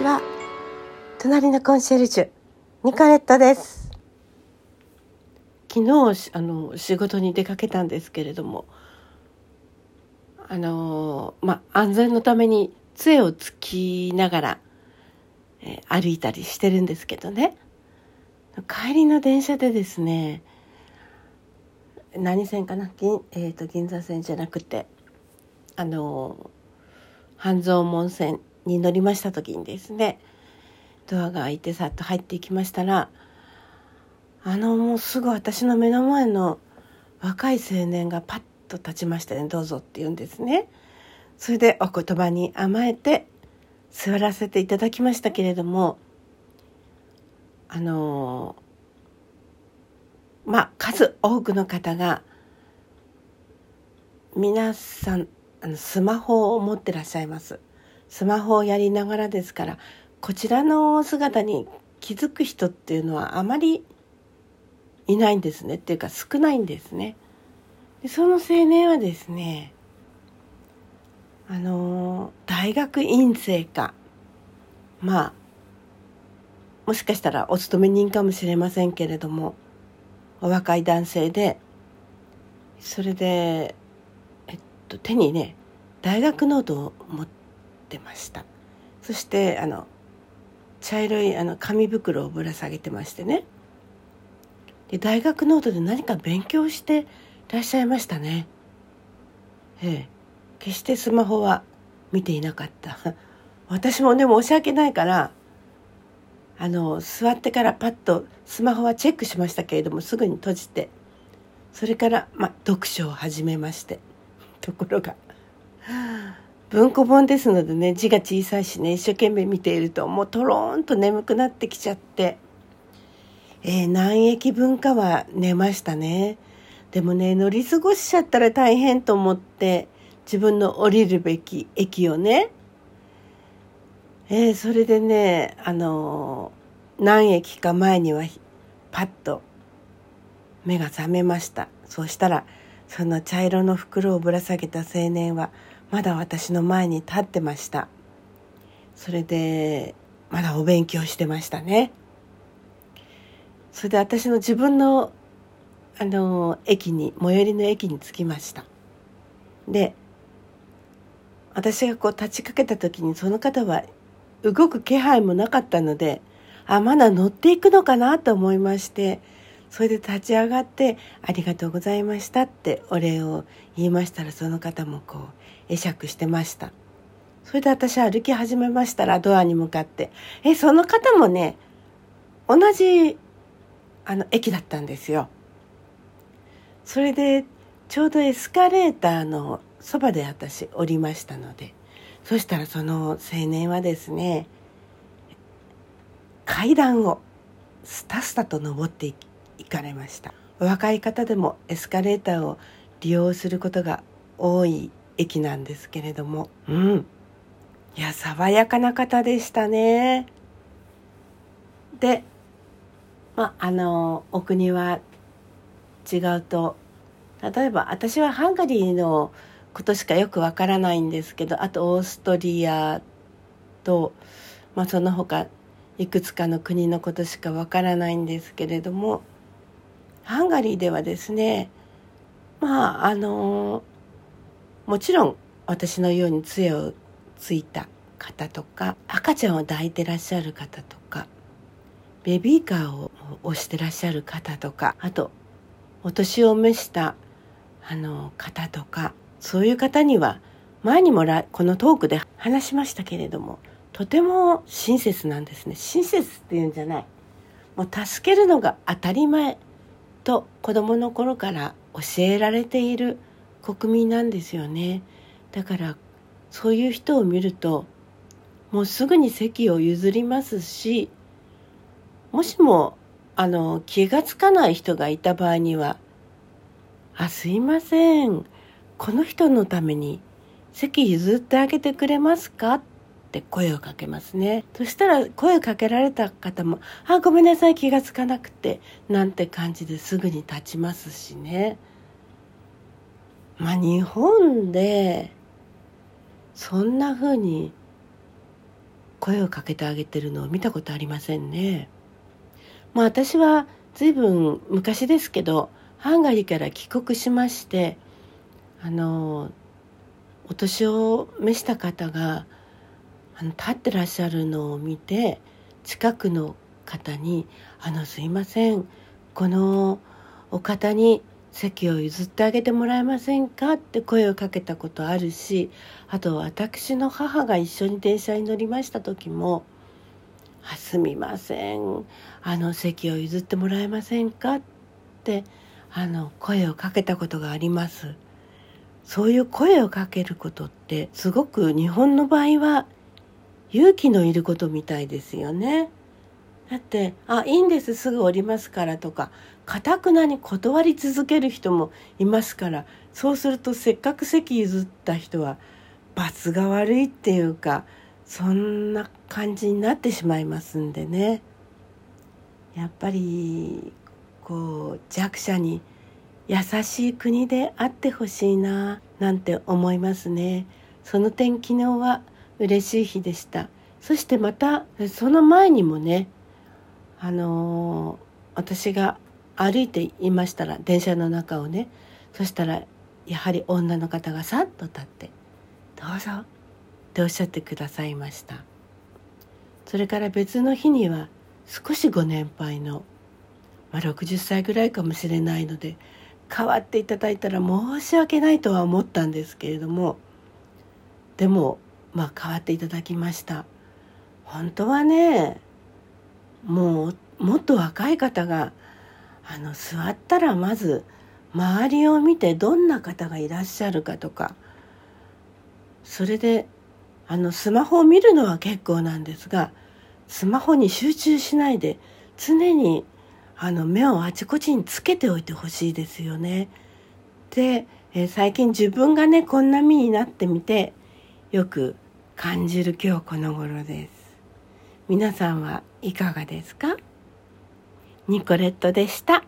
ちは隣のコンシェルジュニコレットです。昨日あの仕事に出かけたんですけれどもあのまあ安全のために杖をつきながら、え、歩いたりしてるんですけどね。帰りの電車でですね何線かな銀,、えーと、銀座線じゃなくてあの半蔵門線に乗りました時にですねドアが開いてさっと入っていきましたらあのもうすぐ私の目の前の若い青年がパッと立ちましてねどうぞって言うんですね。それでお言葉に甘えて座らせていただきましたけれどもあのまあ数多くの方が皆さんあのスマホを持ってらっしゃいます。スマホをやりながらですからこちらの姿に気づく人っていうのはあまりいないんですねっていうか少ないんですね。でその青年はですねあの大学院生かまあもしかしたらお勤め人かもしれませんけれどもお若い男性でそれでえっと手にね大学ノートを持ってました。そしてあの茶色いあの紙袋をぶら下げてましてね。で大学ノートで何か勉強してらっしゃいましたね。ええ。決してスマホは見ていなかった。私もね申し訳ないからあの座ってからパッとスマホはチェックしましたけれどもすぐに閉じてそれから、ま、読書を始めまして。ところが文庫本ですのでね字が小さいしね一生懸命見ているともうとろーんと眠くなってきちゃって、えー、何駅文化は寝ましたね。でもね乗り過ごしちゃったら大変と思って自分の降りるべき駅をね、えー、それでねあのー、何駅か前にはパッと目が覚めました。そうしたらその茶色の袋をぶら下げた青年はまだ私の前に立ってました。それでまだお勉強してましたね。それで私の自分のあの駅に最寄りの駅に着きました。で私がこう立ちかけた時にその方は動く気配もなかったのであまだ乗っていくのかなと思いましてそれで立ち上がって「ありがとうございました」ってお礼を言いましたらその方もこう会釈してました。それで私歩き始めましたらドアに向かってえその方もね同じあの駅だったんですよ。それでちょうどエスカレーターのそばで私降りましたのでそしたらその青年はですね階段をスタスタと登っていかれました。若い方でもエスカレーターを利用することが多い駅なんですけれども。うん。いや爽やかな方でしたね。でまああのお国は違うと。例えば私はハンガリーのことしかよくわからないんですけどあとオーストリアと、まあ、その他いくつかの国のことしかわからないんですけれども。ハンガリーではですねまああのもちろん私のように杖をついた方とか赤ちゃんを抱いてらっしゃる方とかベビーカーを押してらっしゃる方とかあとお年を召したあの方とかそういう方には前にもこのトークで話しましたけれどもとても親切なんですね。親切っていうんじゃない。もう助けるのが当たり前と子供の頃から教えられている国民なんですよね。だからそういう人を見るともうすぐに席を譲りますしもしもあの気が付かない人がいた場合には「あすいません。この人のために席譲ってあげてくれますか?」って声をかけますね。そしたら声をかけられた方も「あごめんなさい。気が付かなくて」なんて感じですぐに立ちますしね。まあ日本でそんな風に声をかけてあげてるのを見たことありませんね。まあ私は随分昔ですけどハンガリーから帰国しましてあのお年を召した方があの立ってらっしゃるのを見て近くの方に「あのすいませんこのお方に席を譲ってあげてもらえませんか?」って声をかけたことあるしあと私の母が一緒に電車に乗りました時も「あすみませんあの席を譲ってもらえませんか?」ってあの声をかけたことがあります。そういう声をかけることってすごく日本の場合は勇気のいることみたいですよね。だって「あいいんですすぐ降りますから」とかかたくなに断り続ける人もいますからそうするとせっかく席譲った人は罰が悪いっていうかそんな感じになってしまいますんでね。やっぱりこう弱者に優しい国であってほしいななんて思いますね。その点昨日は嬉しい日でした。そしてまたその前にもねあのー、私が歩いていましたら電車の中をねそしたらやはり女の方がさっと立って「どうぞ」っておっしゃってくださいました。それから別の日には少しご年配の、まあ、60歳ぐらいかもしれないので代わっていただいたら申し訳ないとは思ったんですけれどもでもまあ代わっていただきました。本当はねもうもっと若い方があの座ったらまず周りを見てどんな方がいらっしゃるかとかそれであのスマホを見るのは結構なんですがスマホに集中しないで常にあの目をあちこちにつけておいてほしいですよね。で、え、最近自分がねこんな身になってみてよく感じる今日この頃です。皆さんはいかがですか？ニコレットでした。